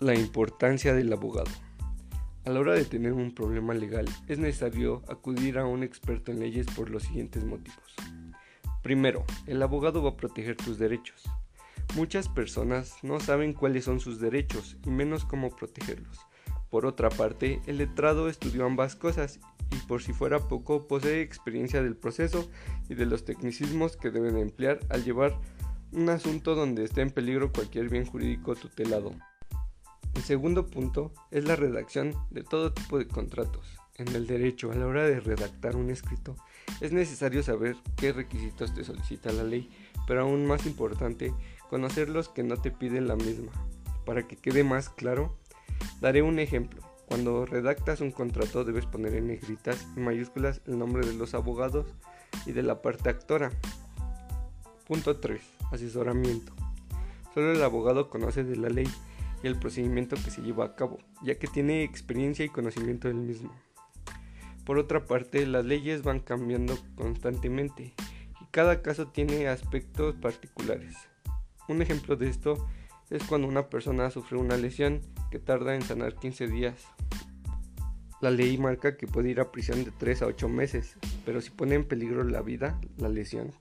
La importancia del abogado. A la hora de tener un problema legal es necesario acudir a un experto en leyes por los siguientes motivos. Primero, el abogado va a proteger tus derechos. Muchas personas no saben cuáles son sus derechos y menos cómo protegerlos. Por otra parte, el letrado estudió ambas cosas y por si fuera poco posee experiencia del proceso y de los tecnicismos que deben emplear al llevar un asunto donde esté en peligro cualquier bien jurídico tutelado. El segundo punto es la redacción de todo tipo de contratos. En el derecho, a la hora de redactar un escrito, es necesario saber qué requisitos te solicita la ley, pero aún más importante, conocer los que no te piden la misma. Para que quede más claro, daré un ejemplo. Cuando redactas un contrato debes poner en negritas y mayúsculas el nombre de los abogados y de la parte actora. Punto 3. Asesoramiento. Solo el abogado conoce de la ley y el procedimiento que se lleva a cabo, ya que tiene experiencia y conocimiento del mismo. Por otra parte, las leyes van cambiando constantemente y cada caso tiene aspectos particulares. Un ejemplo de esto es cuando una persona sufre una lesión que tarda en sanar 15 días. La ley marca que puede ir a prisión de 3 a 8 meses, pero si pone en peligro la vida, la lesión,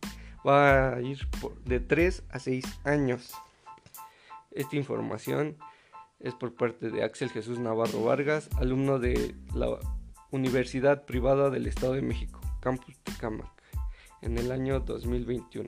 va a ir de 3 a 6 años. Esta información es por parte de Axel Jesús Navarro Vargas, alumno de la Universidad Privada del Estado de México, Campus Tecámac, en el año 2021.